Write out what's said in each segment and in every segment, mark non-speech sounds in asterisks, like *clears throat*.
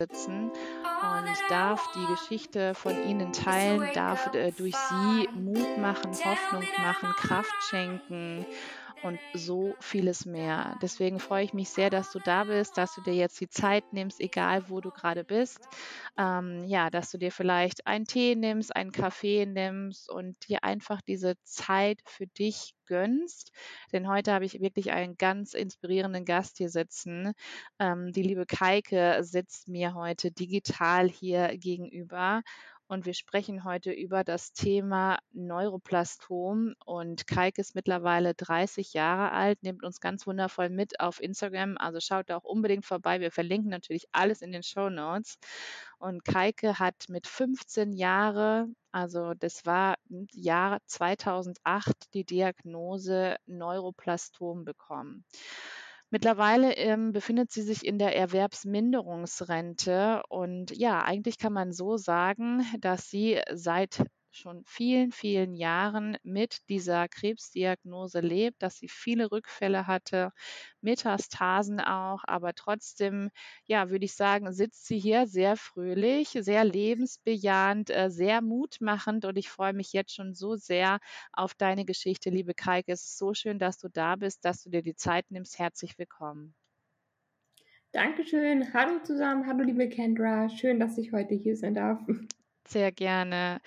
sitzen und darf die Geschichte von ihnen teilen, darf äh, durch sie Mut machen, Hoffnung machen, Kraft schenken und so vieles mehr. Deswegen freue ich mich sehr, dass du da bist, dass du dir jetzt die Zeit nimmst, egal wo du gerade bist. Ähm, ja, dass du dir vielleicht einen Tee nimmst, einen Kaffee nimmst und dir einfach diese Zeit für dich gönnst. Denn heute habe ich wirklich einen ganz inspirierenden Gast hier sitzen. Ähm, die liebe Kaike sitzt mir heute digital hier gegenüber und wir sprechen heute über das Thema Neuroplastom. Und Kaik ist mittlerweile 30 Jahre alt, nimmt uns ganz wundervoll mit auf Instagram. Also schaut da auch unbedingt vorbei. Wir verlinken natürlich alles in den Show Notes. Und Kaike hat mit 15 Jahren, also das war Jahr 2008, die Diagnose Neuroplastom bekommen. Mittlerweile ähm, befindet sie sich in der Erwerbsminderungsrente. Und ja, eigentlich kann man so sagen, dass sie seit schon vielen, vielen Jahren mit dieser Krebsdiagnose lebt, dass sie viele Rückfälle hatte, Metastasen auch, aber trotzdem, ja, würde ich sagen, sitzt sie hier sehr fröhlich, sehr lebensbejahend, äh, sehr mutmachend und ich freue mich jetzt schon so sehr auf deine Geschichte, liebe Kaike. Es ist so schön, dass du da bist, dass du dir die Zeit nimmst. Herzlich willkommen. Dankeschön. Hallo zusammen. Hallo, liebe Kendra. Schön, dass ich heute hier sein darf. Sehr gerne.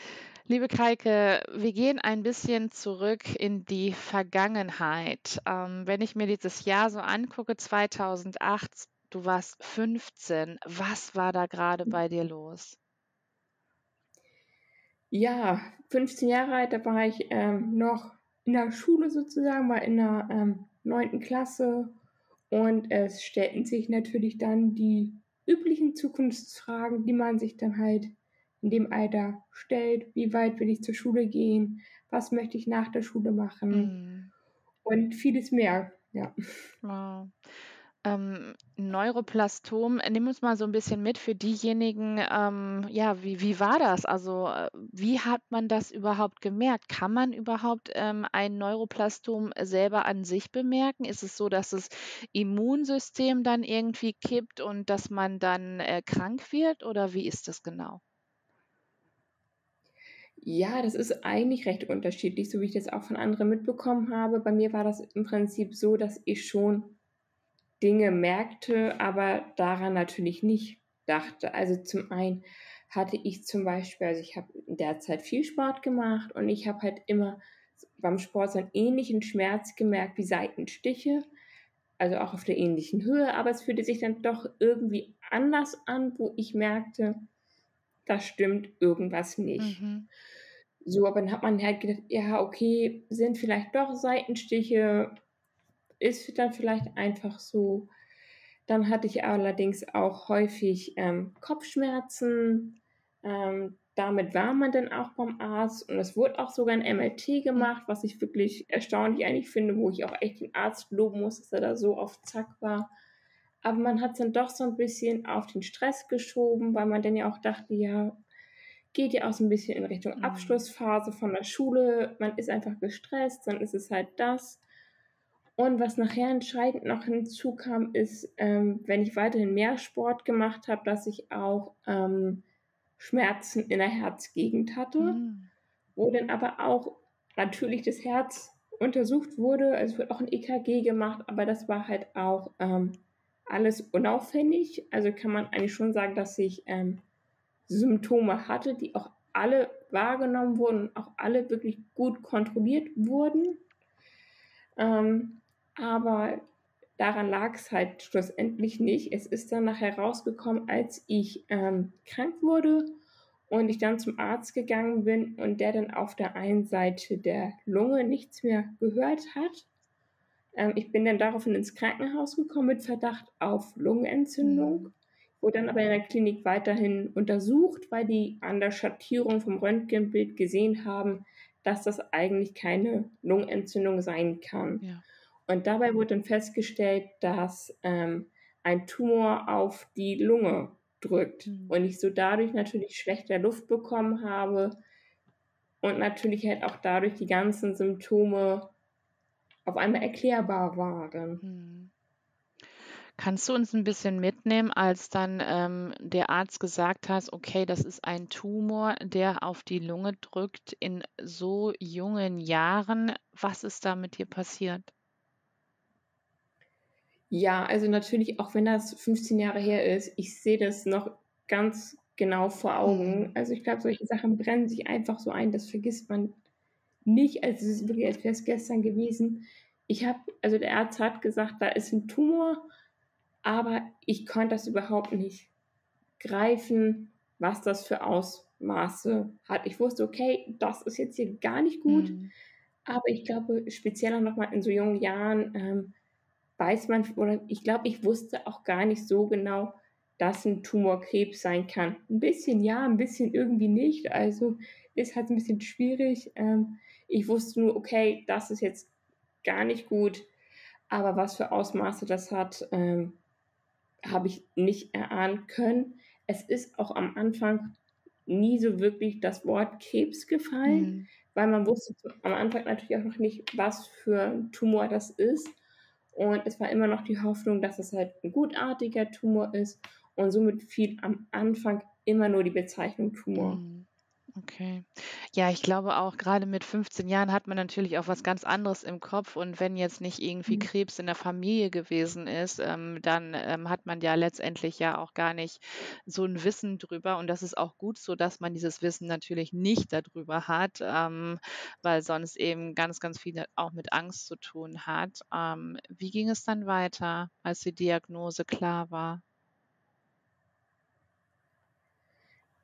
Liebe Kaike, wir gehen ein bisschen zurück in die Vergangenheit. Ähm, wenn ich mir dieses Jahr so angucke, 2008, du warst 15. Was war da gerade bei dir los? Ja, 15 Jahre alt, da war ich ähm, noch in der Schule sozusagen, war in der ähm, 9. Klasse und es stellten sich natürlich dann die üblichen Zukunftsfragen, die man sich dann halt in dem Alter stellt, wie weit will ich zur Schule gehen, was möchte ich nach der Schule machen mhm. und vieles mehr. Ja. Wow. Ähm, Neuroplastom, nimm uns mal so ein bisschen mit für diejenigen, ähm, ja, wie, wie war das? Also, äh, wie hat man das überhaupt gemerkt? Kann man überhaupt ähm, ein Neuroplastom selber an sich bemerken? Ist es so, dass das Immunsystem dann irgendwie kippt und dass man dann äh, krank wird oder wie ist das genau? Ja, das ist eigentlich recht unterschiedlich, so wie ich das auch von anderen mitbekommen habe. Bei mir war das im Prinzip so, dass ich schon Dinge merkte, aber daran natürlich nicht dachte. Also zum einen hatte ich zum Beispiel, also ich habe in der Zeit viel Sport gemacht und ich habe halt immer beim Sport so einen ähnlichen Schmerz gemerkt wie Seitenstiche, also auch auf der ähnlichen Höhe, aber es fühlte sich dann doch irgendwie anders an, wo ich merkte, da stimmt irgendwas nicht. Mhm. So, aber dann hat man halt gedacht, ja, okay, sind vielleicht doch Seitenstiche, ist dann vielleicht einfach so. Dann hatte ich allerdings auch häufig ähm, Kopfschmerzen. Ähm, damit war man dann auch beim Arzt und es wurde auch sogar ein MRT gemacht, was ich wirklich erstaunlich eigentlich finde, wo ich auch echt den Arzt loben muss, dass er da so auf Zack war. Aber man hat es dann doch so ein bisschen auf den Stress geschoben, weil man dann ja auch dachte, ja, geht ja auch so ein bisschen in Richtung mhm. Abschlussphase von der Schule. Man ist einfach gestresst, dann ist es halt das. Und was nachher entscheidend noch hinzukam, ist, ähm, wenn ich weiterhin mehr Sport gemacht habe, dass ich auch ähm, Schmerzen in der Herzgegend hatte, mhm. wo dann aber auch natürlich das Herz untersucht wurde. Also es wird auch ein EKG gemacht, aber das war halt auch ähm, alles unauffällig. Also kann man eigentlich schon sagen, dass ich ähm, Symptome hatte, die auch alle wahrgenommen wurden auch alle wirklich gut kontrolliert wurden. Ähm, aber daran lag es halt schlussendlich nicht. Es ist dann nachher rausgekommen, als ich ähm, krank wurde und ich dann zum Arzt gegangen bin und der dann auf der einen Seite der Lunge nichts mehr gehört hat ähm, ich bin dann daraufhin ins Krankenhaus gekommen mit Verdacht auf Lungenentzündung. Mhm. Wurde dann aber in der Klinik weiterhin untersucht, weil die an der Schattierung vom Röntgenbild gesehen haben, dass das eigentlich keine Lungenentzündung sein kann. Ja. Und dabei wurde dann festgestellt, dass ähm, ein Tumor auf die Lunge drückt mhm. und ich so dadurch natürlich schlechter Luft bekommen habe und natürlich halt auch dadurch die ganzen Symptome auf einmal erklärbar waren. Hm. Kannst du uns 'n bisschen mitnehmen, als dann, ähm, der Arzt gesagt hat: „Okay, das ist ein Tumor, der auf die Lunge drückt in so jungen Jahren.“ Was ist da mit dir passiert? Ja, also natürlich, auch wenn das 15 Jahre her ist, ich sehe das noch ganz genau vor Augen. Mhm. Also, ich glaube, solche Sachen brennen sich einfach so ein, das vergisst man nicht. Also, es ist wirklich, als wäre es gestern gewesen. Ich habe also, der Arzt hat gesagt, da ist 'n Tumor, aber ich konnte das überhaupt nicht greifen, was das für Ausmaße hat. Ich wusste: „Okay, das ist jetzt hier gar nicht gut.“ Mhm. Aber ich glaube, speziell auch noch mal in so jungen Jahren, ähm, weiß man oder ich glaube, ich wusste auch gar nicht so genau, dass 'n Tumor Krebs sein kann. 'N bisschen ja, 'n bisschen irgendwie nicht. Also, ist halt 'n bisschen schwierig. Ähm, ich wusste nur: „Okay, das ist jetzt gar nicht gut.“ Aber was für Ausmaße das hat, ähm, habe ich nicht erahnen können. Es ist auch am Anfang nie so wirklich das Wort Krebs gefallen, Mhm. weil man wusste am Anfang natürlich auch noch nicht, was für 'n Tumor das ist. Und es war immer noch die Hoffnung, dass es halt 'n gutartiger Tumor ist und somit fiel am Anfang immer nur die Bezeichnung Tumor. Mhm. Okay. Ja, ich glaube auch, grade mit 15 Jahren hat man natürlich auch was ganz anderes im Kopf und wenn jetzt nicht irgendwie Mhm. Krebs in der Familie gewesen ist, ähm, dann, ähm, hat man ja letztendlich ja auch gar nicht so 'n Wissen drüber und das ist auch gut so, dass man dieses Wissen natürlich nicht da drüber hat, ähm, weil sonst eben ganz, ganz viele auch mit Angst zu tun hat. Ähm, wie ging es dann weiter, als die Diagnose klar war?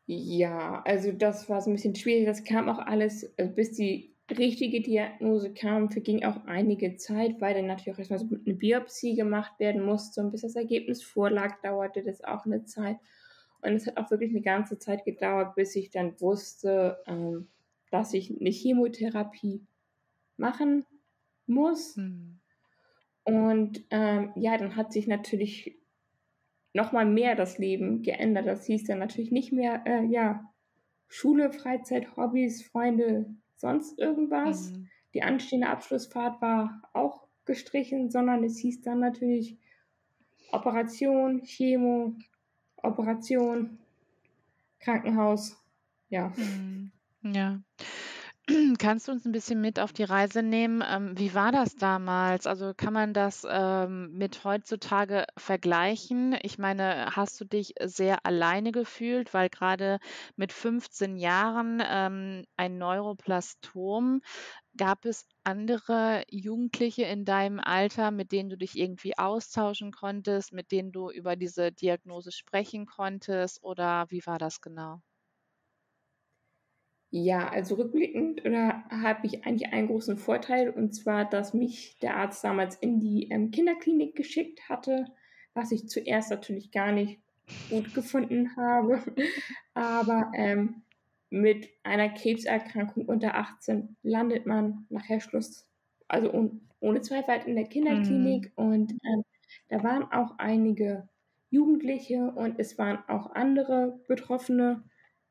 Ja, also das war so 'n bisschen schwierig. Das kam auch alles äh, bis die richtige Diagnose kam, verging auch einige Zeit, weil dann natürlich auch erst mal so 'ne Biopsie gemacht werden musste und bis das Ergebnis vorlag, dauerte das auch 'ne Zeit. Und es hat auch wirklich 'ne ganze Zeit gedauert, bis ich dann wusste, ähm, dass ich 'ne Chemotherapie machen muss. Mhm. Und, ähm, ja, dann hat sich natürlich noch mal mehr das Leben geändert. Das hieß dann natürlich nicht mehr, äh, ja, Schule, Freizeit, Hobbys, Freunde, sonst irgendwas. Mhm. Die anstehende Abschlussfahrt war auch gestrichen, sondern es hieß dann natürlich Operation, Chemo, Operation, Krankenhaus, ja. Mhm. Kannst du uns 'n bisschen mit auf die Reise nehmen? Ähm, wie war das damals? Also, kann man das, ähm, mit heutzutage vergleichen? Ich meine, hast du dich sehr alleine gefühlt, weil grade mit 15 Jahren, ähm, ein Neuroblastom gab es andere Jugendliche in deinem Alter, mit denen du dich irgendwie austauschen konntest, mit denen du über diese Diagnose sprechen konntest oder wie war das genau? Ja, also rückblickend, oder habe ich eigentlich einen großen Vorteil, und zwar, dass mich der Arzt damals in die, ähm, Kinderklinik geschickt hatte, was ich zuerst natürlich gar nicht gut *laughs* gefunden habe. Aber, ähm, mit einer Krebserkrankung unter 18 landet man nachher Schluss also ohn ohne Zweifel in der Mhm. Kinderklinik und, ähm, da waren auch einige Jugendliche und es waren auch andere Betroffene,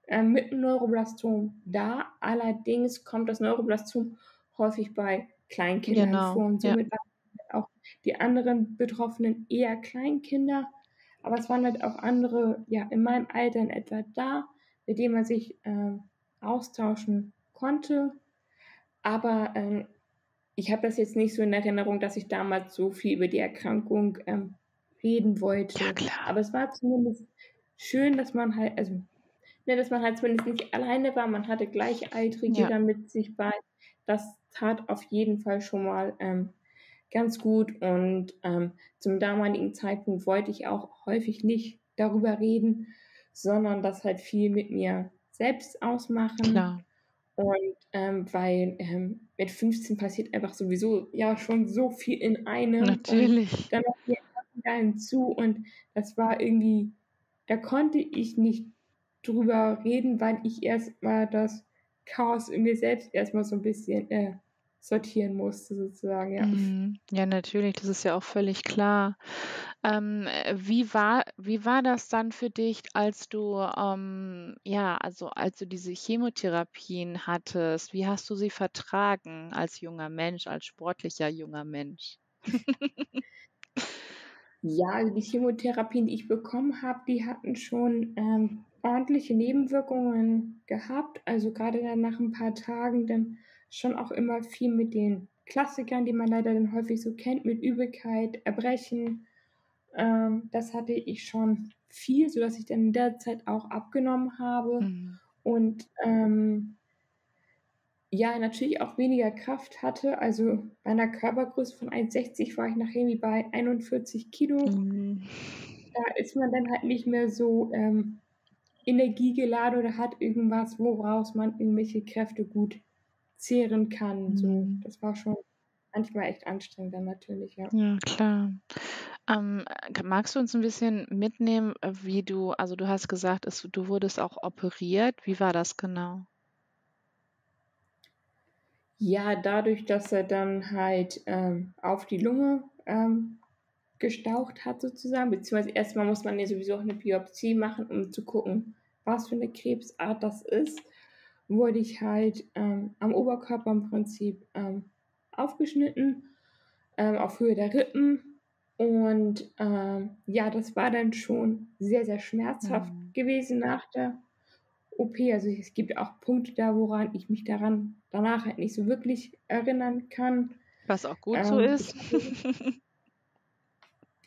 ähm, mit Neuroblastom da. Allerdings kommt das Neuroblastom häufig bei Kleinkindern Genau, vor und ja. somit waren auch die anderen Betroffenen eher Kleinkinder. Aber es waren halt auch andere, ja, in meinem Alter in etwa da, mit denen man sich, ähm, austauschen konnte. Aber, ähm, ich habe das jetzt nicht so in Erinnerung, dass ich damals so viel über die Erkrankung, ähm, reden Ja, wollte. klar. Aber es war zumindest schön, dass man halt also, ne, dass man halt zumindest nicht alleine war. Man hatte Gleichaltrige Ja. da mit sich bei. Das tat auf jeden Fall schon mal, ähm, ganz gut und, ähm, zum damaligen Zeitpunkt wollte ich auch häufig nicht darüber reden, sondern das halt viel mit mir selbst ausmachen. Klar. Und, ähm, weil, ähm, mit 15 passiert einfach sowieso, ja, schon so viel in einem und Natürlich. dann noch die hinzu und das war irgendwie da konnte ich nicht drüber reden, weil ich erst mal das Chaos in mir selbst erst mal so 'n bisschen, äh, sortieren musste sozusagen, ja. Mhm. Ja, natürlich, das ist ja auch völlig klar. Ähm, äh, wie war wie war das dann für dich, als du, ähm ja, also, als du diese Chemotherapien hattest? Wie hast du sie vertragen als junger Mensch, als sportlicher junger Mensch? *laughs* Ja, also die Chemotherapien, die ich bekommen habe, die hatten schon ähm, ordentliche Nebenwirkungen gehabt. Also gerade dann nach ein paar Tagen dann schon auch immer viel mit den Klassikern, die man leider dann häufig so kennt, mit Übelkeit, Erbrechen. Ähm, das hatte ich schon viel, sodass ich dann in der Zeit auch abgenommen habe. Mhm. Und ähm, ja, natürlich auch weniger Kraft hatte. Also bei einer Körpergröße von 1,60 war ich nachher irgendwie bei 41 Kilo. Mhm. Da ist man dann halt nicht mehr so ähm, energiegeladen oder hat irgendwas, woraus man irgendwelche Kräfte gut zehren kann. Mhm. So, das war schon manchmal echt anstrengend dann natürlich, ja. Ja, klar. Ähm, magst du uns ein bisschen mitnehmen, wie du, also du hast gesagt, es, du wurdest auch operiert. Wie war das genau? Ja, dadurch, dass er dann halt ähm, auf die Lunge ähm, gestaucht hat sozusagen, beziehungsweise erstmal muss man ja sowieso auch eine Biopsie machen, um zu gucken, was für eine Krebsart das ist, wurde ich halt ähm, am Oberkörper im Prinzip ähm, aufgeschnitten, ähm, auf Höhe der Rippen. Und ähm, ja, das war dann schon sehr, sehr schmerzhaft mhm. gewesen nach der OP. Also es gibt auch Punkte da, woran ich mich daran danach halt nicht so wirklich erinnern kann. Was auch gut ähm, so ist. *laughs*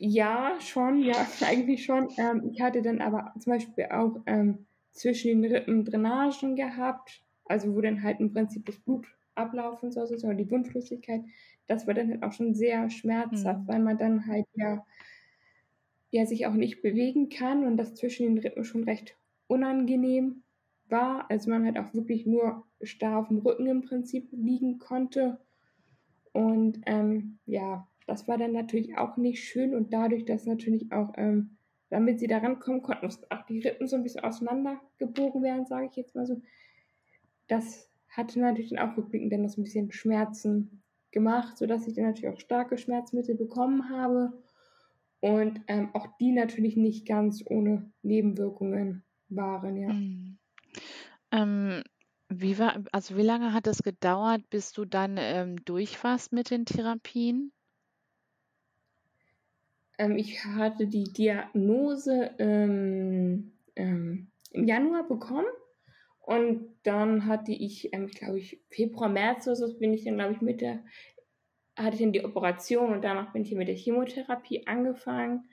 ja, schon, ja, *laughs* eigentlich schon. Ähm, ich hatte dann aber zum Beispiel auch ähm, zwischen den Rippen Drainagen gehabt, also wo dann halt im Prinzip das Blut ablaufen soll, oder die Wundflüssigkeit. Das war dann halt auch schon sehr schmerzhaft, mhm. weil man dann halt ja, ja sich auch nicht bewegen kann und das zwischen den Rippen schon recht unangenehm war. Also man halt auch wirklich nur starr auf dem Rücken im Prinzip liegen konnte. Und ähm, ja, das war dann natürlich auch nicht schön und dadurch, dass natürlich auch, ähm, damit sie da rankommen konnten, mussten auch die Rippen so ein bisschen auseinandergebogen werden, sage ich jetzt mal so. Das hatte natürlich dann auch rückblickend dann noch so ein bisschen Schmerzen gemacht, sodass ich dann natürlich auch starke Schmerzmittel bekommen habe und ähm, auch die natürlich nicht ganz ohne Nebenwirkungen waren, ja. Mhm. Ähm, wie war also, wie lange hat es gedauert, bis du dann, ähm, durch warst mit den Therapien? Ähm, ich hatte die Diagnose, ähm, ähm, im Januar bekommen und dann hatte ich, ähm, glaube ich, Februar, März oder so bin ich dann, glaube ich, mit der hatte ich dann die Operation und danach bin ich mit der Chemotherapie angefangen.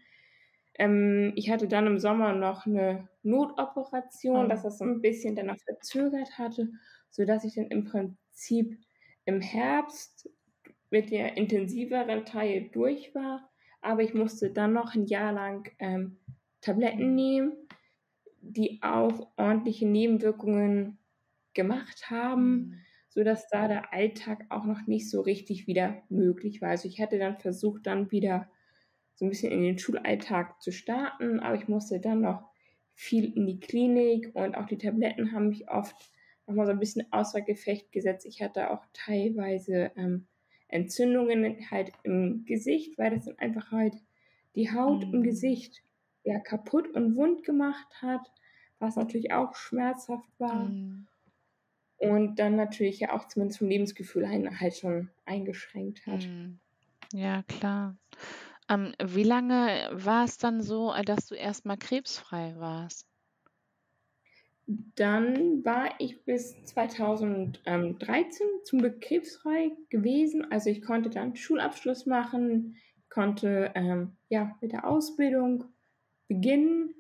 Ähm, ich hatte dann im Sommer noch eine Notoperation, oh. dass das so ein bisschen dann noch verzögert hatte, sodass ich dann im Prinzip im Herbst mit der intensiveren Teil durch war. Aber ich musste dann noch ein Jahr lang ähm, Tabletten nehmen, die auch ordentliche Nebenwirkungen gemacht haben, mhm. sodass da der Alltag auch noch nicht so richtig wieder möglich war. Also ich hatte dann versucht, dann wieder so ein bisschen in den Schulalltag zu starten, aber ich musste dann noch viel in die Klinik und auch die Tabletten haben mich oft nochmal so ein bisschen außer Gefecht gesetzt. Ich hatte auch teilweise ähm, Entzündungen halt im Gesicht, weil das dann einfach halt die Haut mhm. im Gesicht ja kaputt und wund gemacht hat, was natürlich auch schmerzhaft war. Mhm. Und dann natürlich ja auch zumindest vom Lebensgefühl halt schon eingeschränkt hat. Mhm. Ja, klar. Ähm, wie lange war es dann so, dass du erstmal krebsfrei warst? Dann war ich bis 2013 zum Glück krebsfrei gewesen. Also ich konnte dann Schulabschluss machen, konnte ähm, ja mit der Ausbildung beginnen.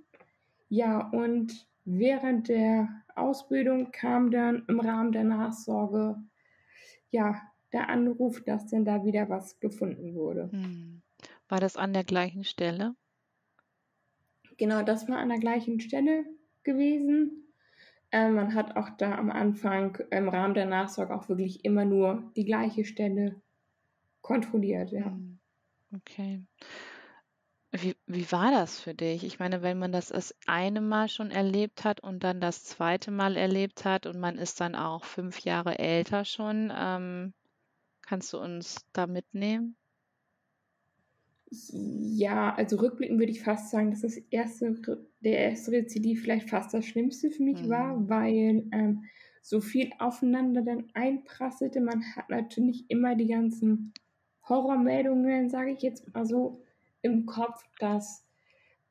Ja, und während der Ausbildung kam dann im Rahmen der Nachsorge ja der Anruf, dass denn da wieder was gefunden wurde. Hm. War das an der gleichen Stelle? Genau, das war an der gleichen Stelle gewesen. Ähm, man hat auch da am Anfang im Rahmen der Nachsorge auch wirklich immer nur die gleiche Stelle kontrolliert, ja. Hm, okay. Wie, wie war das für dich? Ich meine, wenn man das das eine Mal schon erlebt hat und dann das zweite Mal erlebt hat und man ist dann auch fünf Jahre älter schon, ähm, kannst du uns da mitnehmen? Ja, also rückblickend würde ich fast sagen, dass das erste, der erste Rezidiv vielleicht fast das Schlimmste für mich mhm. war, weil ähm, so viel aufeinander dann einprasselte. Man hat natürlich immer die ganzen Horrormeldungen, sage ich jetzt mal so, im Kopf, dass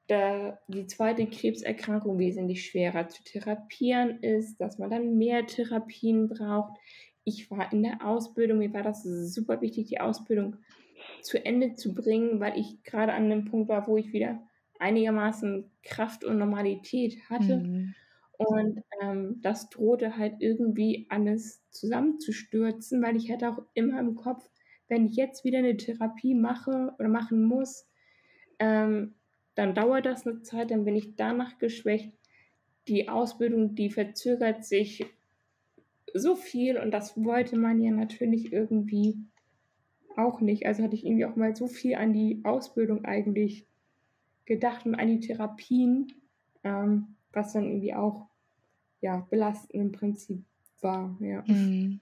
der, die zweite Krebserkrankung wesentlich schwerer zu therapieren ist, dass man dann mehr Therapien braucht. Ich war in der Ausbildung, mir war das super wichtig, die Ausbildung zu Ende zu bringen, weil ich gerade an dem Punkt war, wo ich wieder einigermaßen Kraft und Normalität hatte. Mhm. Und ähm, das drohte halt irgendwie alles zusammenzustürzen, weil ich hatte auch immer im Kopf, wenn ich jetzt wieder eine Therapie mache oder machen muss, ähm, dann dauert das eine Zeit, dann bin ich danach geschwächt. Die Ausbildung, die verzögert sich so viel und das wollte man ja natürlich irgendwie auch nicht. Also hatte ich irgendwie auch mal so viel an die Ausbildung eigentlich gedacht und an die Therapien, ähm, was dann irgendwie auch ja, belastend im Prinzip war. Ja. Mhm.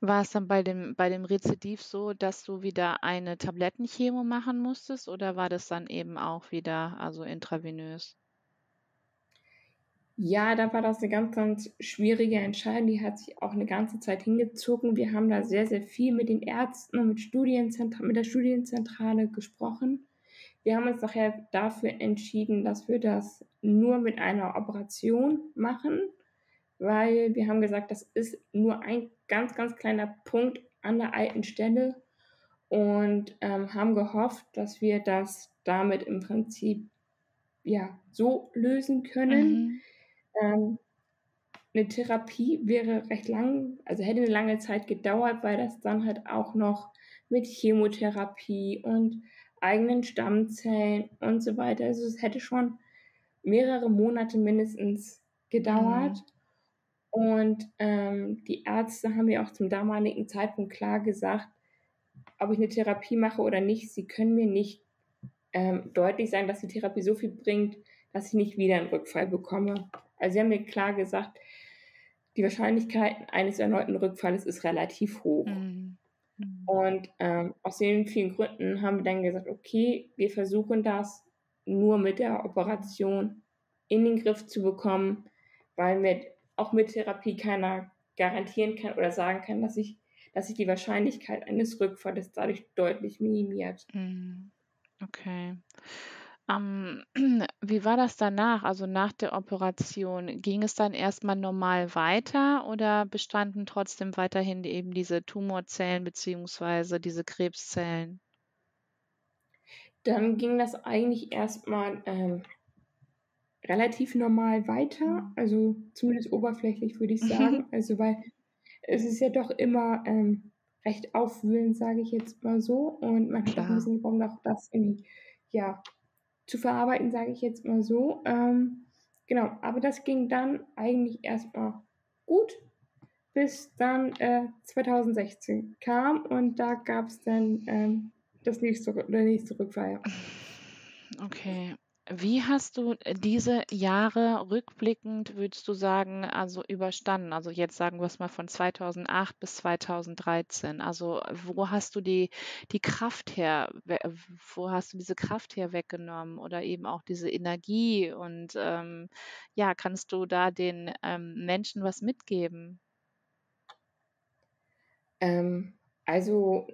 War es dann bei dem, bei dem Rezidiv so, dass du wieder eine Tablettenchemo machen musstest oder war das dann eben auch wieder also intravenös? Ja, da war das eine ganz, ganz schwierige Entscheidung. Die hat sich auch eine ganze Zeit hingezogen. Wir haben da sehr, sehr viel mit den Ärzten und mit, Studienzentra mit der Studienzentrale gesprochen. Wir haben uns nachher dafür entschieden, dass wir das nur mit einer Operation machen weil wir haben gesagt, das ist nur ein ganz, ganz kleiner Punkt an der alten Stelle und ähm, haben gehofft, dass wir das damit im Prinzip ja so lösen können. Mhm. Ähm, eine Therapie wäre recht lang, also hätte eine lange Zeit gedauert, weil das dann halt auch noch mit Chemotherapie und eigenen Stammzellen und so weiter, also es hätte schon mehrere Monate mindestens gedauert. Mhm. Und ähm, die Ärzte haben mir auch zum damaligen Zeitpunkt klar gesagt, ob ich eine Therapie mache oder nicht. Sie können mir nicht ähm, deutlich sagen, dass die Therapie so viel bringt, dass ich nicht wieder einen Rückfall bekomme. Also sie haben mir klar gesagt, die Wahrscheinlichkeit eines erneuten Rückfalles ist relativ hoch. Mhm. mhm. Und ähm, aus den vielen Gründen haben wir dann gesagt, okay, wir versuchen das nur mit der Operation in den Griff zu bekommen, weil mit auch mit Therapie keiner garantieren kann oder sagen kann, dass sich dass sich die Wahrscheinlichkeit eines Rückfalls dadurch deutlich minimiert. Mhm. Okay. Ähm, *clears throat* wie war das danach? Also nach der Operation, ging es dann erstmal normal weiter oder bestanden trotzdem weiterhin eben diese Tumorzellen bzw. diese Krebszellen? Dann ging das eigentlich erstmal ähm, relativ normal weiter, mhm. also zumindest oberflächlich würde ich sagen. *laughs* Also weil es ist ja doch immer ähm, recht aufwühlend, sage ich jetzt mal so. Und man hat auch ein bisschen gebraucht, auch das irgendwie, ja, zu verarbeiten, sage ich jetzt mal so. Ähm, genau, aber das ging dann eigentlich erstmal gut, bis dann äh, 2016 kam und da gab es dann ähm, das nächste, der nächste Rückfall. Okay, wie hast du äh, diese Jahre rückblickend, würdest du sagen, also überstanden? Also jetzt sagen wir es mal von 2008 bis 2013. Also wo hast du die, die Kraft her, wo hast du diese Kraft her weggenommen oder eben auch diese Energie? Und ähm, ja, kannst du da den ähm, Menschen was mitgeben? Ähm, also,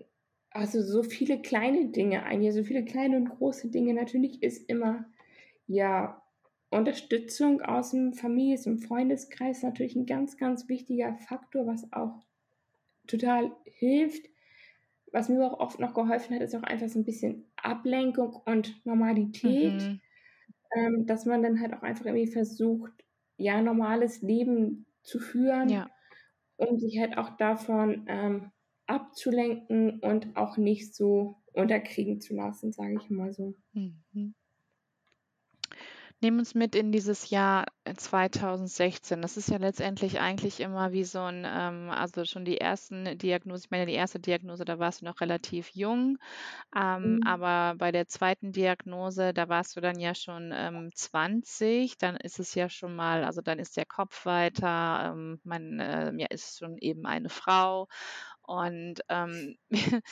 also so viele kleine Dinge, eigentlich so viele kleine und große Dinge. Natürlich ist immer ja, Unterstützung aus dem Families- und Freundeskreis ist natürlich ein ganz, ganz wichtiger Faktor, was auch total hilft. Was mir auch oft noch geholfen hat, ist auch einfach so ein bisschen Ablenkung und Normalität, mhm. ähm, dass man dann halt auch einfach irgendwie versucht, ja, normales Leben zu führen, ja. um sich halt auch davon ähm, abzulenken und auch nicht so unterkriegen zu lassen, sage ich mal so. Mhm. Nimm uns mit in dieses Jahr 2016. Das ist ja letztendlich eigentlich immer wie so ein, ähm, also schon die ersten Diagnosen, ich meine, die erste Diagnose, da warst du noch relativ jung, ähm, mhm. aber bei der zweiten Diagnose, da warst du dann ja schon ähm, 20, dann ist es ja schon mal, also dann ist der Kopf weiter, ähm, man äh, ja, ist schon eben eine Frau und ähm, *laughs*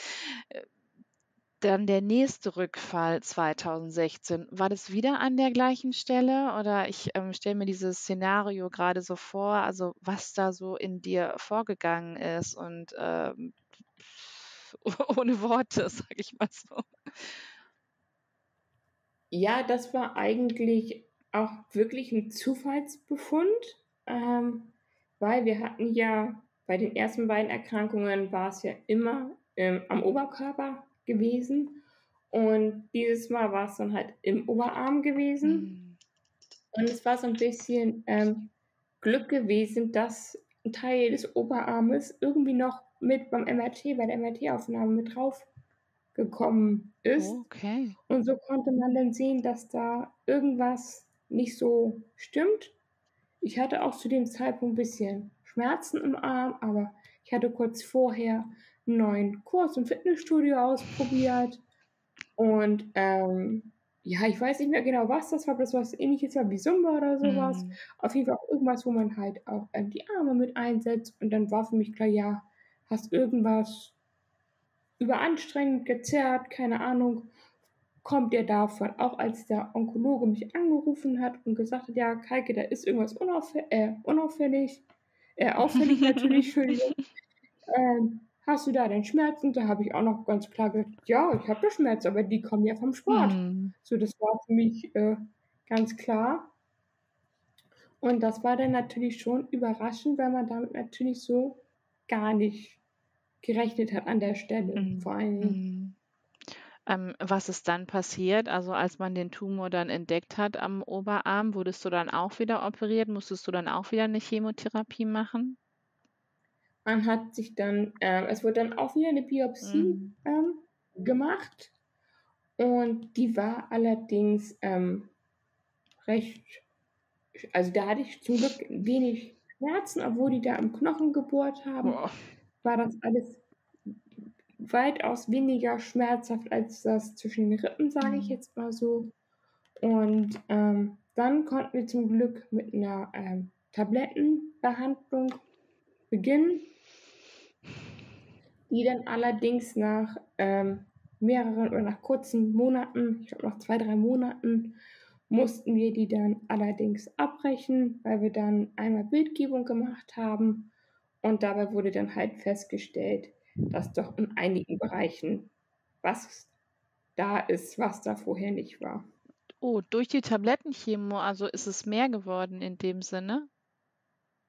Dann der nächste Rückfall 2016. War das wieder an der gleichen Stelle oder ich ähm, stelle mir dieses Szenario gerade so vor, also was da so in dir vorgegangen ist und ähm, *laughs* ohne Worte, *laughs* sage ich mal so. Ja, das war eigentlich auch wirklich ein Zufallsbefund, ähm, weil wir hatten ja bei den ersten beiden Erkrankungen war es ja immer ähm, am Oberkörper gewesen und dieses Mal war es dann halt im Oberarm gewesen. Mhm. Und es war so ein bisschen ähm, Glück gewesen, dass ein Teil des Oberarmes irgendwie noch mit beim MRT, bei der MRT-Aufnahme mit drauf gekommen ist. Okay. Und so konnte man dann sehen, dass da irgendwas nicht so stimmt. Ich hatte auch zu dem Zeitpunkt ein bisschen Schmerzen im Arm, aber ich hatte kurz vorher einen neuen Kurs im Fitnessstudio ausprobiert. Und ähm, ja, ich weiß nicht mehr genau, was das war, aber das war was ähnliches wie Zumba oder sowas. Mhm. Auf jeden Fall auch irgendwas, wo man halt auch ähm, die Arme mit einsetzt. Und dann war für mich klar, ja, hast irgendwas überanstrengend, gezerrt, keine Ahnung, kommt der davon. Auch als der Onkologe mich angerufen hat und gesagt hat, ja, Kalke, da ist irgendwas unauffällig, äh, unauffällig, äh, auffällig *laughs* natürlich, Entschuldigung. Ähm, hast du da denn Schmerzen? Da habe ich auch noch ganz klar gesagt, ja, ich habe da Schmerzen, aber die kommen ja vom Sport. Mhm. So, das war für mich äh, ganz klar. Und das war dann natürlich schon überraschend, weil man damit natürlich so gar nicht gerechnet hat an der Stelle, mhm. vor allen Dingen. Mhm. Ähm, was ist dann passiert? Also als man den Tumor dann entdeckt hat am Oberarm, wurdest du dann auch wieder operiert? Musstest du dann auch wieder eine Chemotherapie machen? Man hat sich dann, äh, es wurde dann auch wieder eine Biopsie mhm. ähm, gemacht und die war allerdings ähm, recht, also da hatte ich zum Glück wenig Schmerzen, obwohl die da im Knochen gebohrt haben. Boah war das alles weitaus weniger schmerzhaft als das zwischen den Rippen, sage ich mhm. jetzt mal so. Und ähm, dann konnten wir zum Glück mit einer ähm, Tablettenbehandlung beginnen, die dann allerdings nach ähm, mehreren oder nach kurzen Monaten, ich glaube nach zwei, drei Monaten, mussten wir die dann allerdings abbrechen, weil wir dann einmal Bildgebung gemacht haben und dabei wurde dann halt festgestellt, dass doch in einigen Bereichen was da ist, was da vorher nicht war. Oh, durch die Tablettenchemo, also ist es mehr geworden in dem Sinne?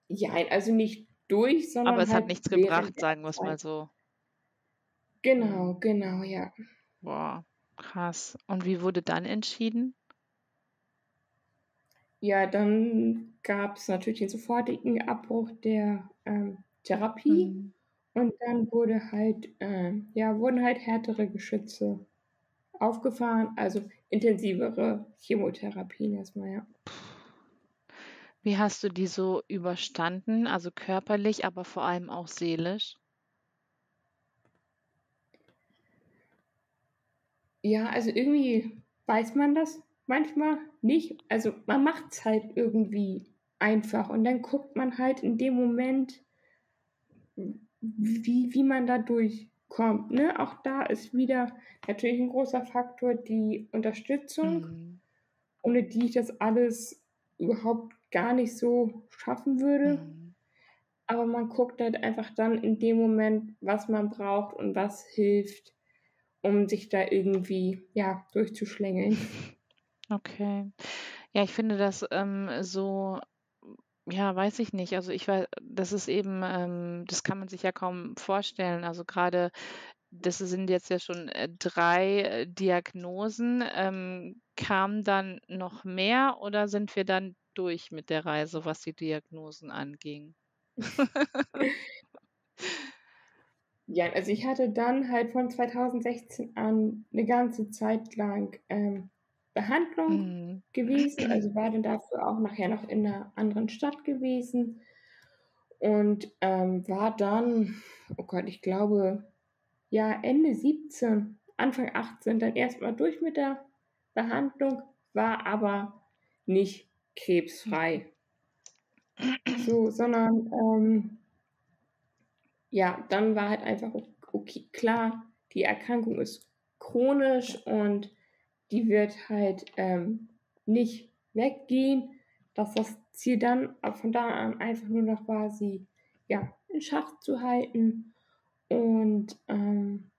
Ja, also nicht durch, sondern. Aber es halt hat nichts gebracht, sagen wir es mal so. Genau, genau, ja. Boah, krass. Und wie wurde dann entschieden? Ja, dann gab es natürlich den sofortigen Abbruch der ähm, Therapie. Mhm. Und dann wurde halt, äh, ja, wurden halt härtere Geschütze aufgefahren, also intensivere Chemotherapien erstmal, ja. Wie hast du die so überstanden, also körperlich, aber vor allem auch seelisch? Ja, also irgendwie weiß man das manchmal nicht. Also man macht es halt irgendwie einfach und dann guckt man halt in dem Moment, wie, wie man da durchkommt. Ne? Auch da ist wieder natürlich ein großer Faktor die Unterstützung, mhm. ohne die ich das alles überhaupt gar nicht so schaffen würde. Mhm. Aber man guckt halt einfach dann in dem Moment, was man braucht und was hilft, um sich da irgendwie ja durchzuschlängeln. *laughs* Okay. Ja, ich finde das ähm, so ja, weiß ich nicht. Also ich weiß, das ist eben, ähm, das kann man sich ja kaum vorstellen. Also gerade, das sind jetzt ja schon äh, drei äh, Diagnosen. Ähm, kam dann noch mehr oder sind wir dann durch mit der Reise, was die Diagnosen anging? *laughs* Ja, also ich hatte dann halt von 2016 an eine ganze Zeit lang ähm, Behandlung mhm. gewesen, *clears throat* also war dann dafür auch nachher noch in einer anderen Stadt gewesen und ähm, war dann, oh Gott, ich glaube, ja, Ende 17, Anfang 18 dann erstmal durch mit der Behandlung, war aber nicht krebsfrei. So, sondern ähm, ja, dann war halt einfach okay, klar, die Erkrankung ist chronisch und die wird halt ähm, nicht weggehen, dass das Ziel dann von da an einfach nur noch quasi ja, in Schach zu halten. Und ähm,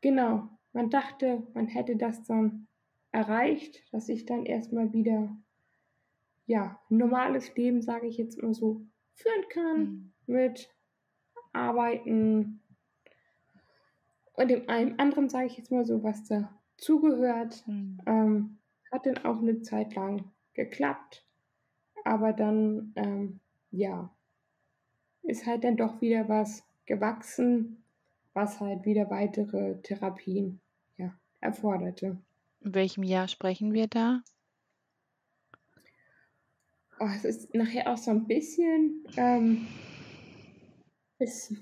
genau, man dachte, man hätte das dann erreicht, dass ich dann erstmal wieder ja, normales Leben, sage ich jetzt mal so, führen kann mhm. mit Arbeiten und dem einen anderen, sage ich jetzt mal so, was dazugehört. Mhm. Ähm, hat dann auch eine Zeit lang geklappt, aber dann, ähm, ja, ist halt dann doch wieder was gewachsen, was halt wieder weitere Therapien ja, erforderte. In welchem Jahr sprechen wir da? Oh, es ist nachher auch so ein bisschen, ähm, es,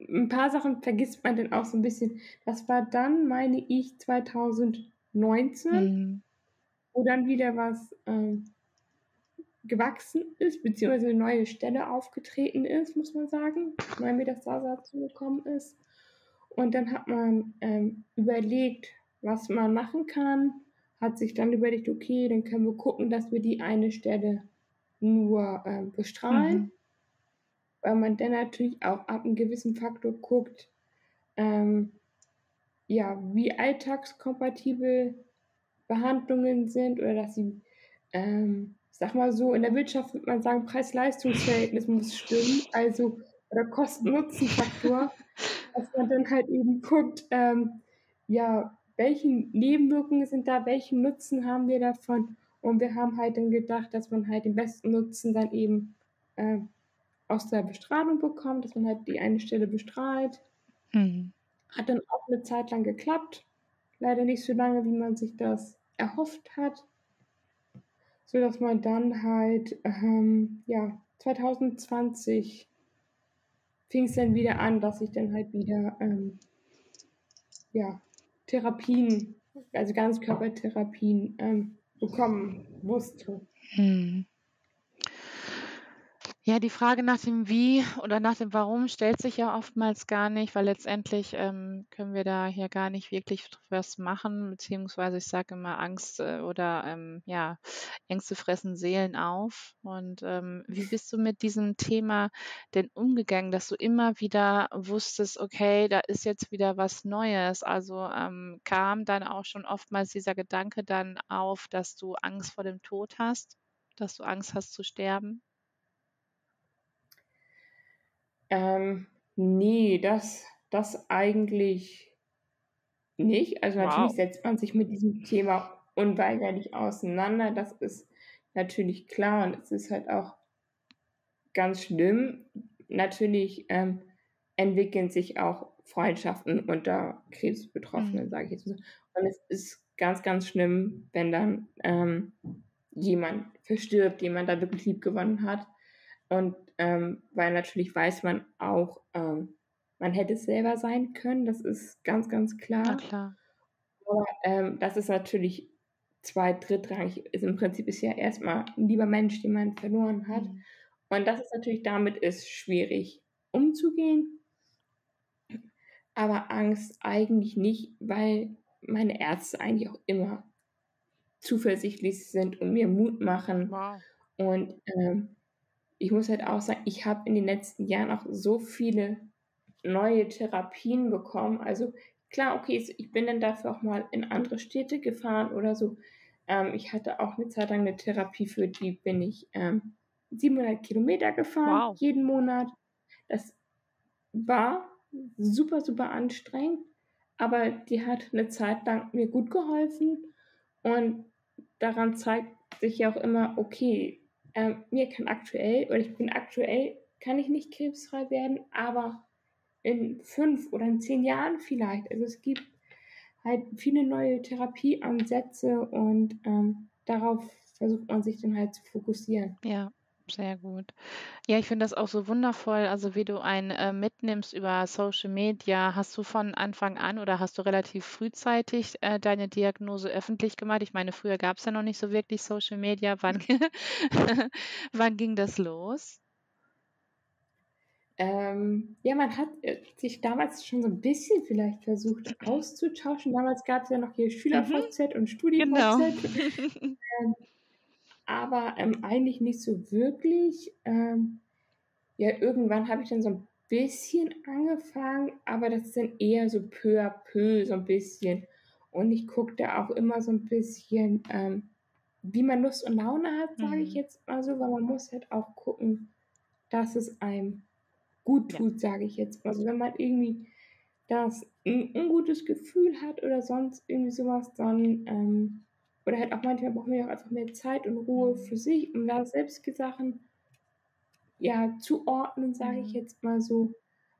ein paar Sachen vergisst man dann auch so ein bisschen. Das war dann, meine ich, 2019, mhm. wo dann wieder was ähm, gewachsen ist, beziehungsweise eine neue Stelle aufgetreten ist, muss man sagen, weil mir das da dazu gekommen ist. Und dann hat man ähm, überlegt, was man machen kann, hat sich dann überlegt, okay, dann können wir gucken, dass wir die eine Stelle nur ähm, bestrahlen, mhm. weil man dann natürlich auch ab einem gewissen Faktor guckt, ähm, ja, wie alltagskompatibel Behandlungen sind oder dass sie, ähm, sag mal so, in der Wirtschaft würde man sagen, Preis-Leistungs-Verhältnis muss stimmen, also oder Kosten-Nutzen-Faktor, *laughs* dass man dann halt eben guckt, ähm, ja, welche Nebenwirkungen sind da, welchen Nutzen haben wir davon und wir haben halt dann gedacht, dass man halt den besten Nutzen dann eben äh, aus der Bestrahlung bekommt, dass man halt die eine Stelle bestrahlt. Mhm. Hat dann auch eine Zeit lang geklappt. Leider nicht so lange, wie man sich das erhofft hat. So dass man dann halt, ähm, ja, 2020 fing es dann wieder an, dass ich dann halt wieder, ähm, ja, Therapien, also Ganzkörpertherapien ähm, bekommen musste. Hm. Ja, die Frage nach dem Wie oder nach dem Warum stellt sich ja oftmals gar nicht, weil letztendlich ähm, können wir da hier gar nicht wirklich was machen, beziehungsweise ich sage immer Angst äh, oder ähm, ja, Ängste fressen Seelen auf. Und ähm, wie bist du mit diesem Thema denn umgegangen, dass du immer wieder wusstest, okay, da ist jetzt wieder was Neues? Also ähm, kam dann auch schon oftmals dieser Gedanke dann auf, dass du Angst vor dem Tod hast, dass du Angst hast zu sterben? Ähm, ne, das das eigentlich nicht. Also, natürlich Wow. setzt man sich mit diesem Thema unweigerlich auseinander. Das ist natürlich klar und es ist halt auch ganz schlimm. Natürlich, ähm, entwickeln sich auch Freundschaften unter Krebsbetroffenen, Mhm. sage ich jetzt mal. Und es ist ganz, ganz schlimm, wenn dann, ähm, jemand verstirbt, den man da wirklich lieb gewonnen hat. Und ähm, weil natürlich weiß man auch, ähm, man hätte es selber sein können, das ist ganz, ganz klar. Na klar. Aber ähm, das ist natürlich zwei drittrangig. Ist Im Prinzip ist ja erstmal ein lieber Mensch, den man verloren hat. Mhm. Und das ist natürlich, damit ist schwierig umzugehen. Aber Angst eigentlich nicht, weil meine Ärzte eigentlich auch immer zuversichtlich sind und mir Mut machen. Wow. Und ähm, ich muss halt auch sagen, ich habe in den letzten Jahren auch so viele neue Therapien bekommen. Also klar, okay, ich bin dann dafür auch mal in andere Städte gefahren oder so. Ähm, ich hatte auch eine Zeit lang eine Therapie, für die bin ich ähm, 700 Kilometer gefahren, wow. jeden Monat. Das war super, super anstrengend, aber die hat eine Zeit lang mir gut geholfen und daran zeigt sich ja auch immer, okay, ähm, mir kann aktuell, oder ich bin aktuell, kann ich nicht krebsfrei werden, aber in fünf oder in zehn Jahren vielleicht. Also es gibt halt viele neue Therapieansätze und ähm, darauf versucht man sich dann halt zu fokussieren. Ja. Sehr gut. Ja, ich finde das auch so wundervoll, also wie du einen äh, mitnimmst über Social Media. Hast du von Anfang an oder hast du relativ frühzeitig äh, deine Diagnose öffentlich gemacht? Ich meine, früher gab es ja noch nicht so wirklich Social Media. Wann, *laughs* *laughs* wann ging das los? Ähm, ja, man hat äh, sich damals schon so ein bisschen vielleicht versucht auszutauschen. Damals gab es ja noch hier Schüler-VZ mhm. und Studi-VZ. Genau. ähm, aber ähm, eigentlich nicht so wirklich. Ähm, ja, irgendwann habe ich dann so ein bisschen angefangen, aber das ist dann eher so peu à peu, so ein bisschen. Und ich gucke da auch immer so ein bisschen, ähm, wie man Lust und Laune hat, sage ich Mhm. jetzt mal so, weil man muss halt auch gucken, dass es einem gut Ja. tut, sage ich jetzt mal. Also wenn man irgendwie das ein ungutes Gefühl hat oder sonst irgendwie sowas, dann ähm, oder halt auch manchmal braucht man ja auch einfach mehr Zeit und Ruhe Mhm. für sich, um da selbst die Sachen ja zuordnen, sage ich Mhm. jetzt mal so.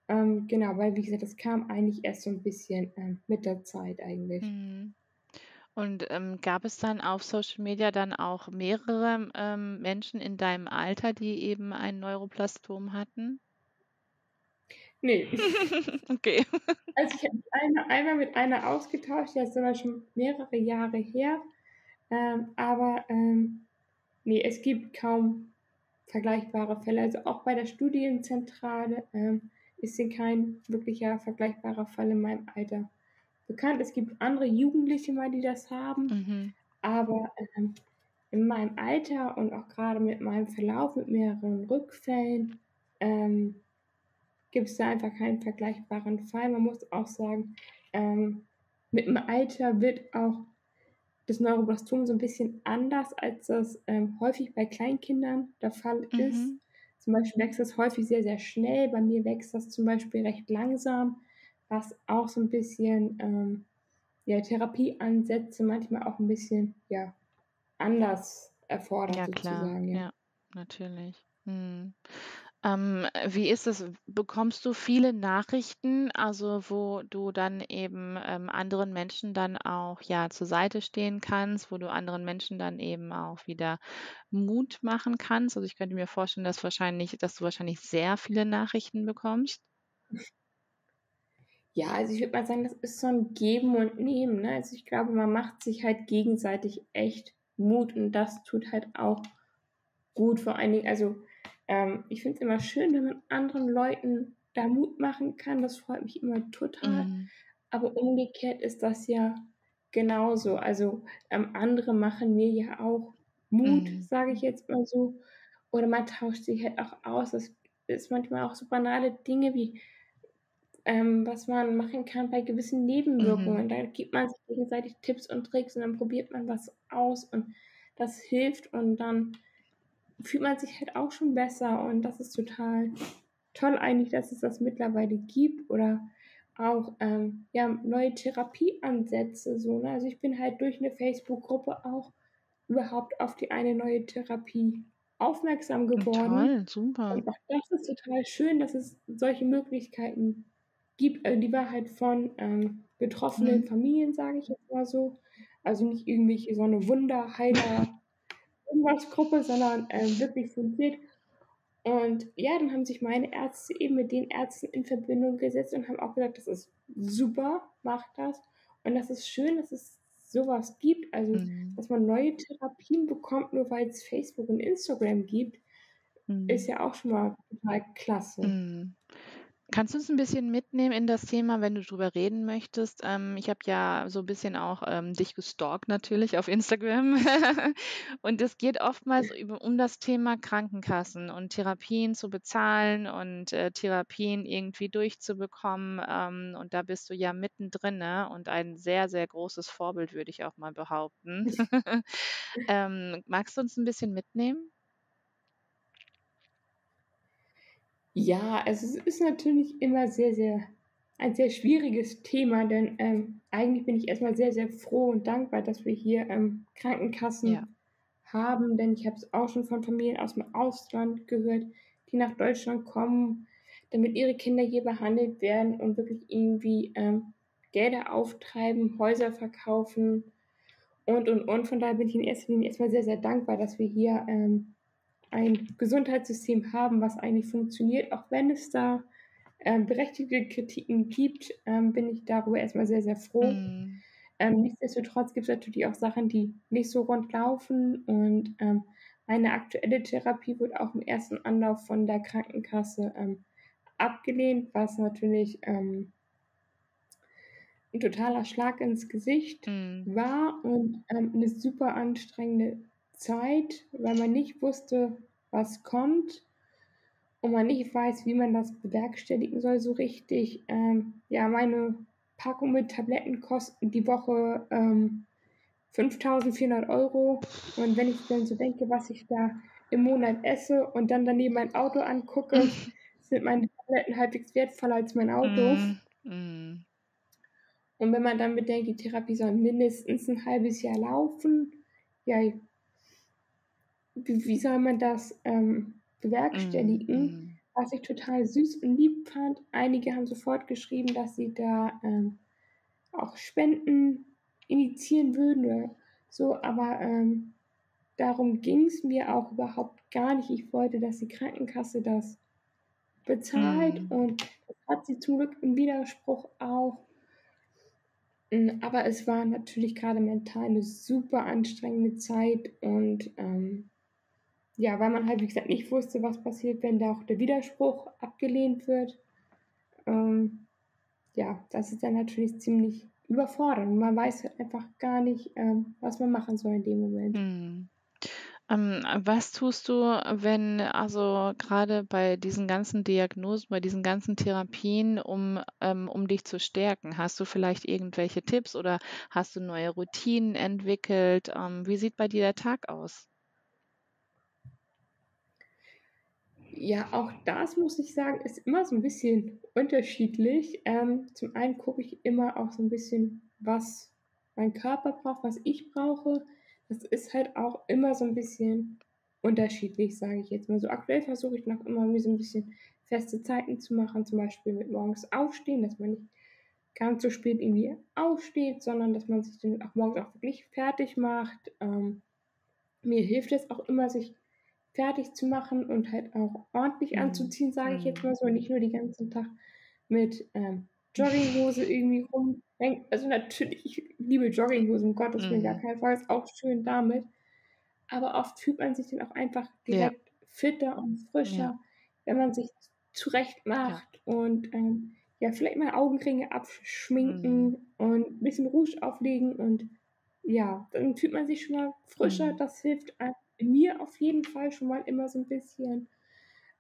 Ähm, genau, weil wie gesagt, das kam eigentlich erst so ein bisschen ähm, mit der Zeit eigentlich. Mhm. Und, ähm, gab es dann auf Social Media dann auch mehrere, ähm, Menschen in deinem Alter, die eben ein Neuroblastom hatten? Ne. *laughs* Okay. Also, ich habe mich einmal einmal mit einer ausgetauscht, das ist aber schon mehrere Jahre her. Ähm, aber, ähm, ne, es gibt kaum vergleichbare Fälle. Also, auch bei der Studienzentrale, ähm, ist hier kein wirklicher vergleichbarer Fall in meinem Alter bekannt. Es gibt andere Jugendliche mal, die das haben, Mhm. aber, ähm, in meinem Alter und auch grade mit meinem Verlauf mit mehreren Rückfällen, ähm, gibt's da einfach keinen vergleichbaren Fall. Man muss auch sagen, ähm, mit dem Alter wird auch das Neuroblastom so 'n bisschen anders, als das, ähm, häufig bei Kleinkindern der Fall ist. Mhm. Zum Beispiel wächst das häufig sehr, sehr schnell. Bei mir wächst das zum Beispiel recht langsam, was auch so 'n bisschen, ähm, ja, Therapieansätze manchmal auch 'n bisschen, ja, anders erfordert Ja klar, sozusagen, ja. ja, natürlich. Mhm. Ähm, wie ist es? Bekommst du viele Nachrichten, also wo du dann eben, ähm, anderen Menschen dann auch, ja, zur Seite stehen kannst, wo du anderen Menschen dann eben auch wieder Mut machen kannst? Also, ich könnte mir vorstellen, dass wahrscheinlich dass du wahrscheinlich sehr viele Nachrichten bekommst? Ja, also ich würde mal sagen, das ist so 'n Geben und Nehmen, ne? Also, ich glaube, man macht sich halt gegenseitig echt Mut und das tut halt auch gut. Vor allen Dingen also, ähm, ich finde es immer schön, wenn man anderen Leuten da Mut machen kann. Das freut mich immer total. Mhm. Aber umgekehrt ist das ja genauso. Also, ähm, andere machen mir ja auch Mut, Mhm. sage ich jetzt mal so. Oder man tauscht sich halt auch aus. Das ist manchmal auch so banale Dinge wie, ähm, was man machen kann bei gewissen Nebenwirkungen. Mhm. Da gibt man sich gegenseitig Tipps und Tricks und dann probiert man was aus und das hilft und dann fühlt man sich halt auch schon besser und das ist total toll eigentlich, dass es das mittlerweile gibt oder auch, ähm, ja, neue Therapieansätze so, ne? Also, ich bin halt durch 'ne Facebook-Gruppe auch überhaupt auf die eine neue Therapie aufmerksam geworden. toll, super. Und auch das ist total schön, dass es solche Möglichkeiten gibt. Also, die war halt von, ähm, betroffenen Mhm. Familien, sage ich jetzt mal so. Also, nicht irgendwelche so 'ne Wunderheiler irgendwas Gruppe, sondern, ähm, wirklich fundiert. Und ja, dann haben sich meine Ärzte eben mit den Ärzten in Verbindung gesetzt und haben auch gesagt: „Das ist super, mach das.“ Und das ist schön, dass es so was gibt, also, Mhm. dass man neue Therapien bekommt, nur weil's Facebook und Instagram gibt, ist Mhm. ja auch schon mal total klasse. Mhm. Kannst du uns 'n bisschen mitnehmen in das Thema, wenn du drüber reden möchtest? Ähm, ich habe ja so 'n bisschen auch, ähm, dich gestalkt natürlich auf Instagram. *laughs* Und es geht oftmals um das Thema Krankenkassen und Therapien zu bezahlen und, äh, Therapien irgendwie durchzubekommen. Ähm, und da bist du ja mittendrin und ein sehr, sehr großes Vorbild, würde ich auch mal behaupten. *laughs* Ähm, magst du uns 'n bisschen mitnehmen? Ja, also, es ist natürlich immer sehr, sehr ein sehr schwieriges Thema, denn, ähm, eigentlich bin ich erst mal sehr, sehr froh und dankbar, dass wir hier, ähm, Ja. Krankenkassen haben, denn ich habe es auch schon von Familien aus'm Ausland gehört, die nach Deutschland kommen, damit ihre Kinder hier behandelt werden und wirklich irgendwie, ähm, Gelder auftreiben, Häuser verkaufen und, und, und. Von daher bin ich in erster Linie erst mal sehr, sehr dankbar, dass wir hier, ähm, ein Gesundheitssystem haben, was eigentlich funktioniert. Auch wenn es da, ähm, berechtigte Kritiken gibt, ähm, bin ich darüber erst mal sehr, sehr froh. Mhm. Ähm, nichtsdestotrotz gibt's natürlich auch Sachen, die nicht so rund laufen und, ähm, meine aktuelle Therapie wurde auch im ersten Anlauf von der Krankenkasse, ähm, abgelehnt, was natürlich, ähm 'n totaler Schlag ins Gesicht Mhm. war und, ähm, 'ne super anstrengende Zeit, weil man nicht wusste, was kommt und man nicht weiß, wie man das bewerkstelligen soll so richtig. Ähm, ja, meine Packung mit Tabletten kosten die Woche ähm, 5400 Euro. Und wenn ich dann so denke, was ich da im Monat esse und dann daneben mein Auto angucke, *laughs* sind meine Tabletten halbwegs wertvoller als mein Auto. Mm, mm. Und wenn man dann bedenkt, die Therapie soll mindestens ein halbes Jahr laufen, ja, wie, soll man das ähm, bewerkstelligen? Mm, mm. Was ich total süß und lieb fand, einige haben sofort geschrieben, dass sie da ähm, auch Spenden initiieren würden oder so, aber ähm, darum ging es mir auch überhaupt gar nicht. Ich wollte, dass die Krankenkasse das bezahlt mm. und das hat sie zum Glück im Widerspruch auch. Hm, aber es war natürlich gerade mental eine super anstrengende Zeit und ähm, ja, weil man halt, wie gesagt, nicht wusste, was passiert, wenn da auch der Widerspruch abgelehnt wird. Ähm, ja, das ist dann natürlich ziemlich überfordernd. Man weiß halt einfach gar nicht, ähm, was man machen soll in dem Moment. Hm. Ähm, was tust du, wenn also gerade bei diesen ganzen Diagnosen, bei diesen ganzen Therapien, um, ähm, um dich zu stärken? Hast du vielleicht irgendwelche Tipps oder hast du neue Routinen entwickelt? Ähm, wie sieht bei dir der Tag aus? Ja, auch das muss ich sagen, ist immer so ein bisschen unterschiedlich. Ähm, zum einen gucke ich immer auch so ein bisschen, was mein Körper braucht, was ich brauche. Das ist halt auch immer so ein bisschen unterschiedlich, sage ich jetzt mal. So aktuell versuche ich noch immer so ein bisschen feste Zeiten zu machen, zum Beispiel mit morgens aufstehen, dass man nicht ganz so spät irgendwie aufsteht, sondern dass man sich dann auch morgens auch wirklich fertig macht. Ähm, mir hilft es auch immer, sich fertig zu machen und halt auch ordentlich mhm. anzuziehen, sage ich jetzt mhm. mal so, und nicht nur den ganzen Tag mit ähm, Jogginghose *laughs* irgendwie rum. Also natürlich, ich liebe Jogginghosen, um Gottes Willen, mhm. gar kein Fall, ist auch schön damit. Aber oft fühlt man sich dann auch einfach direkt ja. fitter und frischer, ja. wenn man sich zurecht macht ja. und ähm, ja, vielleicht mal Augenringe abschminken mhm. und ein bisschen Rouge auflegen und ja, dann fühlt man sich schon mal frischer. Mhm. Das hilft einfach mir auf jeden Fall schon mal immer so ein bisschen.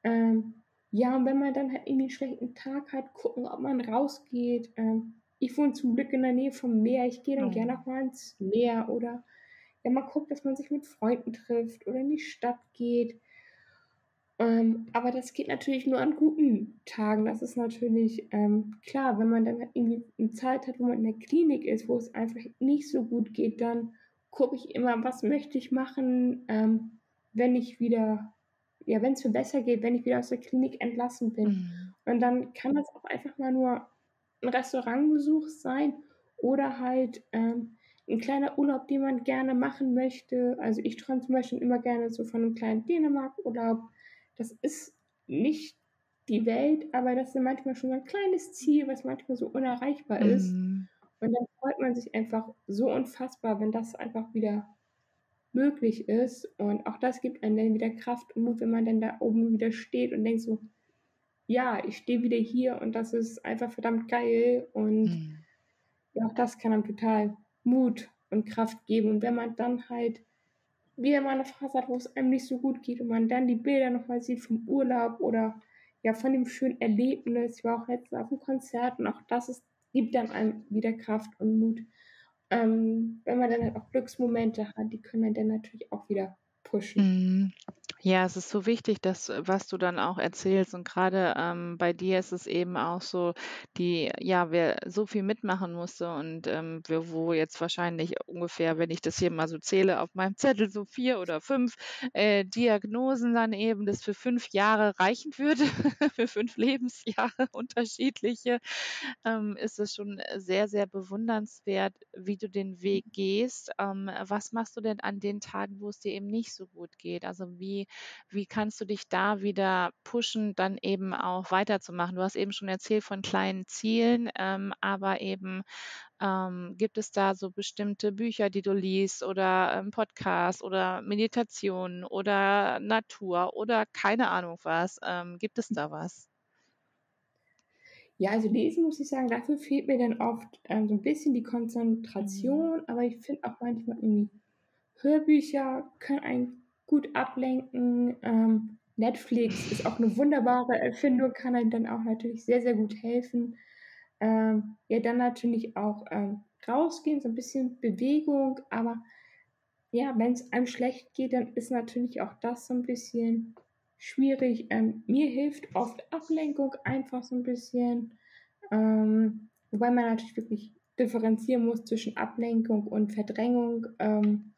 Ähm, ja, und wenn man dann halt irgendwie einen schlechten Tag hat, gucken, ob man rausgeht. Ähm, ich wohne zum Glück in der Nähe vom Meer. Ich gehe dann oh. gerne auch mal ins Meer oder ja, man guckt, dass man sich mit Freunden trifft oder in die Stadt geht. Ähm, aber das geht natürlich nur an guten Tagen. Das ist natürlich ähm, klar, wenn man dann halt irgendwie eine Zeit hat, wo man in der Klinik ist, wo es einfach nicht so gut geht, dann gucke ich immer, was möchte ich machen, ähm, wenn ich wieder, ja, wenn es mir besser geht, wenn ich wieder aus der Klinik entlassen bin. Mhm. Und dann kann das auch einfach mal nur ein Restaurantbesuch sein oder halt ähm, ein kleiner Urlaub, den man gerne machen möchte. Also ich träume zum Beispiel immer gerne so von einem kleinen Dänemark-Urlaub. Das ist nicht die Welt, aber das ist manchmal schon ein kleines Ziel, was manchmal so unerreichbar ist. Mhm. Und dann freut man sich einfach so unfassbar, wenn das einfach wieder möglich ist. Und auch das gibt einem dann wieder Kraft und Mut, wenn man dann da oben wieder steht und denkt so, ja, ich stehe wieder hier und das ist einfach verdammt geil. Und mhm. ja, auch das kann einem total Mut und Kraft geben. Und wenn man dann halt wieder mal eine Phase hat, wo es einem nicht so gut geht und man dann die Bilder nochmal sieht vom Urlaub oder ja von dem schönen Erlebnis. Ich war auch letztens auf einem Konzert und auch das ist gibt dann einem wieder Kraft und Mut. Ähm, wenn man dann halt auch Glücksmomente hat, die können dann natürlich auch wieder pushen. Mhm. Ja, es ist so wichtig, dass was du dann auch erzählst und gerade ähm, bei dir ist es eben auch so, die, ja, wer so viel mitmachen musste und ähm, wir, wo jetzt wahrscheinlich ungefähr, wenn ich das hier mal so zähle, auf meinem Zettel so vier oder fünf äh, Diagnosen dann eben, das für fünf Jahre reichen würde, *laughs* für fünf Lebensjahre unterschiedliche, ähm, ist es schon sehr, sehr bewundernswert, wie du den Weg gehst. Ähm, was machst du denn an den Tagen, wo es dir eben nicht so gut geht? Also wie wie kannst du dich da wieder pushen, dann eben auch weiterzumachen? Du hast eben schon erzählt von kleinen Zielen, ähm, aber eben ähm, gibt es da so bestimmte Bücher, die du liest oder ähm, Podcasts oder Meditationen oder Natur oder keine Ahnung was? Ähm, gibt es da was? Ja, also lesen muss ich sagen, dafür fehlt mir dann oft ähm, so ein bisschen die mhm. Konzentration, aber ich finde auch manchmal irgendwie Hörbücher können einen gut ablenken. Ähm, Netflix ist auch eine wunderbare Erfindung, kann einem dann auch natürlich sehr, sehr gut helfen. Ähm, ja, dann natürlich auch ähm, rausgehen, so ein bisschen Bewegung, aber ja, wenn es einem schlecht geht, dann ist natürlich auch das so ein bisschen schwierig. Ähm, mir hilft oft Ablenkung einfach so ein bisschen, ähm, wobei man natürlich wirklich differenzieren muss zwischen Ablenkung und Verdrängung. Ähm,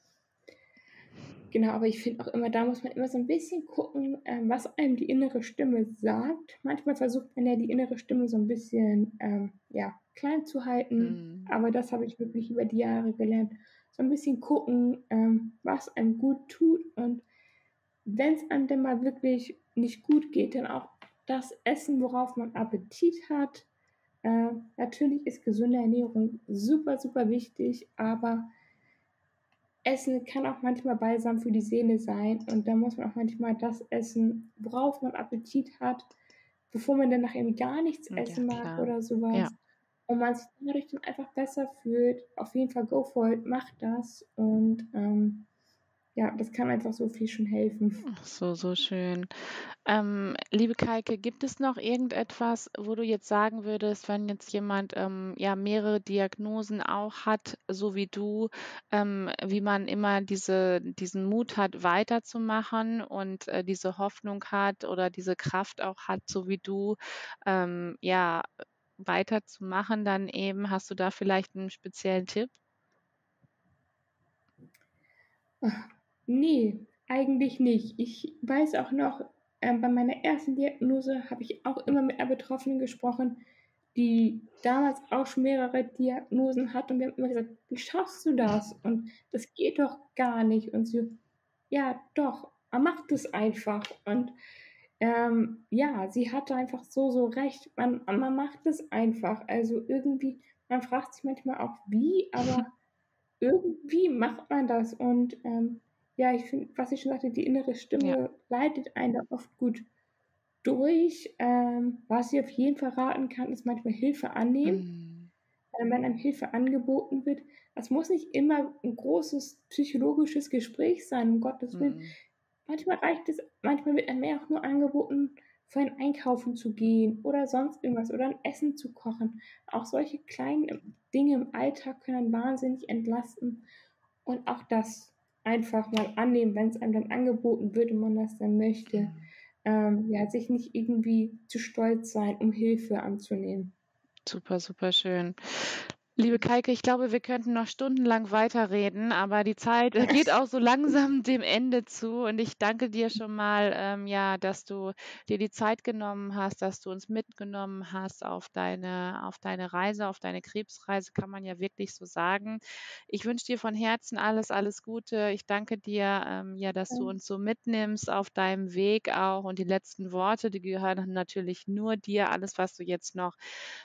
genau, aber ich finde auch immer, da muss man immer so ein bisschen gucken, ähm, was einem die innere Stimme sagt. Manchmal versucht man ja die innere Stimme so ein bisschen ähm, ja, klein zu halten, mhm. aber das habe ich wirklich über die Jahre gelernt. So ein bisschen gucken, ähm, was einem gut tut und wenn es einem denn mal wirklich nicht gut geht, dann auch das Essen, worauf man Appetit hat. Äh, natürlich ist gesunde Ernährung super, super wichtig, aber Essen kann auch manchmal balsam für die Seele sein und da muss man auch manchmal das essen, worauf man Appetit hat, bevor man dann nachher gar nichts essen ja, mag oder sowas. Ja. Und man sich dadurch dann einfach besser fühlt. Auf jeden Fall go for it, macht das und ähm, ja, das kann einfach so viel schon helfen. Ach so, so schön. Ähm, liebe Kaike, gibt es noch irgendetwas, wo du jetzt sagen würdest, wenn jetzt jemand ähm, ja mehrere Diagnosen auch hat, so wie du, ähm, wie man immer diese, diesen Mut hat, weiterzumachen und äh, diese Hoffnung hat oder diese Kraft auch hat, so wie du, ähm, ja, weiterzumachen, dann eben, hast du da vielleicht einen speziellen Tipp? Ach, Nee, eigentlich nicht. Ich weiß auch noch, ähm, bei meiner ersten Diagnose habe ich auch immer mit einer Betroffenen gesprochen, die damals auch schon mehrere Diagnosen hat und wir haben immer gesagt, wie schaffst du das? Und das geht doch gar nicht. Und sie, ja, doch, man macht es einfach. Und ähm, ja, sie hatte einfach so, so recht. Man, man macht es einfach. Also irgendwie, man fragt sich manchmal auch, wie, aber *laughs* irgendwie macht man das. Und ähm, ja, ich finde, was ich schon sagte, die innere Stimme ja. leitet einen da oft gut durch. Ähm, was ich auf jeden Fall raten kann, ist manchmal Hilfe annehmen. Mhm. Wenn einem Hilfe angeboten wird, das muss nicht immer ein großes psychologisches Gespräch sein, um Gottes Willen. Mhm. Manchmal reicht es, manchmal wird einem mehr auch nur angeboten, für ein Einkaufen zu gehen oder sonst irgendwas oder ein Essen zu kochen. Auch solche kleinen Dinge im Alltag können wahnsinnig entlasten. Und auch das einfach mal annehmen, wenn es einem dann angeboten wird und man das dann möchte. Mhm. Ähm, ja, sich nicht irgendwie zu stolz sein, um Hilfe anzunehmen. Super, super schön. Liebe Kaike, ich glaube, wir könnten noch stundenlang weiterreden, aber die Zeit geht auch so langsam *laughs* dem Ende zu. Und ich danke dir schon mal, ähm, ja, dass du dir die Zeit genommen hast, dass du uns mitgenommen hast auf deine, auf deine Reise, auf deine Krebsreise, kann man ja wirklich so sagen. Ich wünsche dir von Herzen alles, alles Gute. Ich danke dir, ähm, ja, dass du uns so mitnimmst auf deinem Weg auch. Und die letzten Worte, die gehören natürlich nur dir. Alles, was du jetzt noch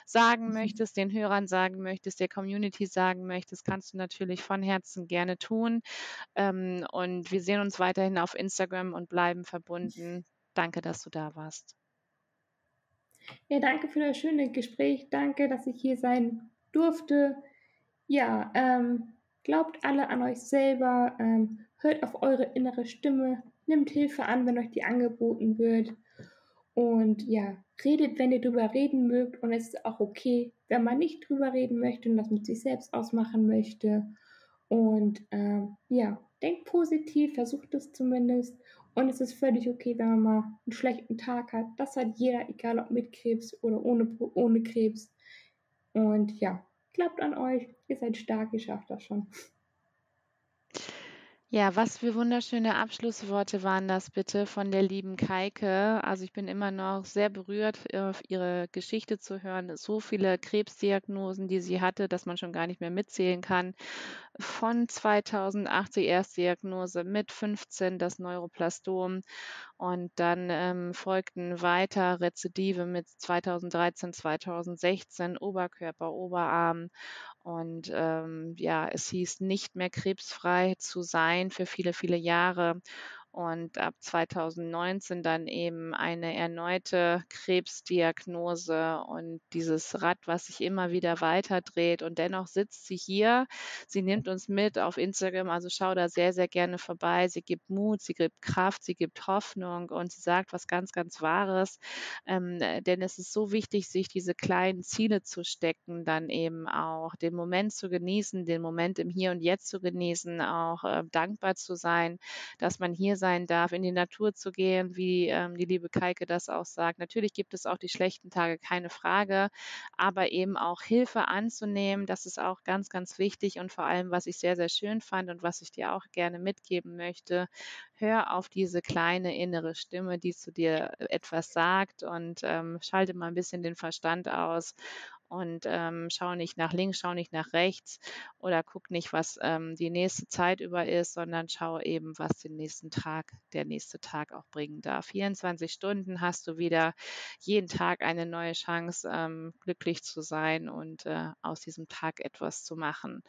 sagen mhm. möchtest, den Hörern sagen möchtest, der Community sagen möchtest, kannst du natürlich von Herzen gerne tun. Ähm, und wir sehen uns weiterhin auf Instagram und bleiben verbunden. Danke, dass du da warst. Ja, danke für das schöne Gespräch. Danke, dass ich hier sein durfte. Ja, ähm, glaubt alle an euch selber, ähm, hört auf eure innere Stimme, nimmt Hilfe an, wenn euch die angeboten wird. Und ja, redet, wenn ihr drüber reden mögt. Und es ist auch okay, wenn man nicht drüber reden möchte und das mit sich selbst ausmachen möchte. Und ähm, ja, denkt positiv, versucht es zumindest. Und es ist völlig okay, wenn man mal einen schlechten Tag hat. Das hat jeder, egal ob mit Krebs oder ohne, ohne Krebs. Und ja, klappt an euch. Ihr seid stark, ihr schafft das schon. Ja, was für wunderschöne Abschlussworte waren das bitte von der lieben Kaike. Also ich bin immer noch sehr berührt, ihre Geschichte zu hören. So viele Krebsdiagnosen, die sie hatte, dass man schon gar nicht mehr mitzählen kann. Von 2008 die Erstdiagnose, mit 15 das Neuroplastom und dann ähm, folgten weiter Rezidive mit 2013, 2016, Oberkörper, Oberarm und ähm, ja, es hieß nicht mehr krebsfrei zu sein für viele, viele Jahre. Und ab 2019 dann eben eine erneute Krebsdiagnose und dieses Rad, was sich immer wieder weiter dreht und dennoch sitzt sie hier. Sie nimmt uns mit auf Instagram, also schau da sehr, sehr gerne vorbei. Sie gibt Mut, sie gibt Kraft, sie gibt Hoffnung und sie sagt was ganz, ganz Wahres. Ähm, denn es ist so wichtig, sich diese kleinen Ziele zu stecken, dann eben auch den Moment zu genießen, den Moment im Hier und Jetzt zu genießen, auch äh, dankbar zu sein, dass man hier sein darf, in die Natur zu gehen, wie ähm, die liebe Keike das auch sagt. Natürlich gibt es auch die schlechten Tage, keine Frage, aber eben auch Hilfe anzunehmen, das ist auch ganz, ganz wichtig und vor allem, was ich sehr, sehr schön fand und was ich dir auch gerne mitgeben möchte, hör auf diese kleine innere Stimme, die zu dir etwas sagt und ähm, schalte mal ein bisschen den Verstand aus und ähm, schau nicht nach links, schau nicht nach rechts oder guck nicht, was ähm, die nächste Zeit über ist, sondern schau eben, was den nächsten Tag, der nächste Tag auch bringen darf. 24 Stunden hast du wieder jeden Tag eine neue Chance, ähm, glücklich zu sein und äh, aus diesem Tag etwas zu machen.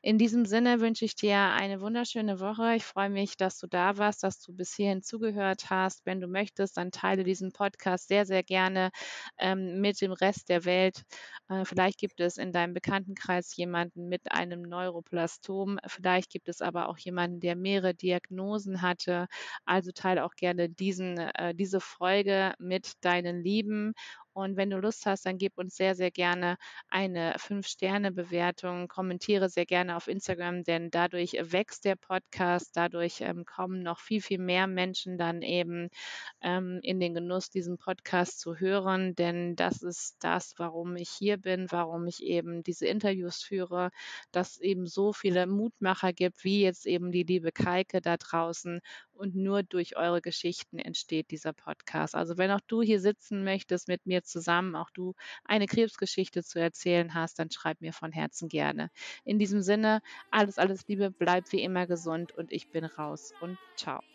In diesem Sinne wünsche ich dir eine wunderschöne Woche. Ich freue mich, dass du da warst, dass du bis hierhin zugehört hast. Wenn du möchtest, dann teile diesen Podcast sehr, sehr gerne ähm, mit dem Rest der Welt. Äh, vielleicht gibt es in deinem Bekanntenkreis jemanden mit einem Neuroplastom. Vielleicht gibt es aber auch jemanden, der mehrere Diagnosen hatte. Also teile auch gerne diesen, äh, diese Folge mit deinen Lieben und wenn du Lust hast, dann gib uns sehr, sehr gerne eine 5-Sterne-Bewertung. Kommentiere sehr gerne auf Instagram, denn dadurch wächst der Podcast. Dadurch ähm, kommen noch viel, viel mehr Menschen dann eben ähm, in den Genuss, diesen Podcast zu hören. Denn das ist das, warum ich hier bin, warum ich eben diese Interviews führe, dass es eben so viele Mutmacher gibt, wie jetzt eben die liebe Keike da draußen und nur durch eure Geschichten entsteht dieser Podcast. Also wenn auch du hier sitzen möchtest mit mir zusammen, auch du eine Krebsgeschichte zu erzählen hast, dann schreib mir von Herzen gerne. In diesem Sinne, alles, alles Liebe, bleib wie immer gesund und ich bin raus und ciao.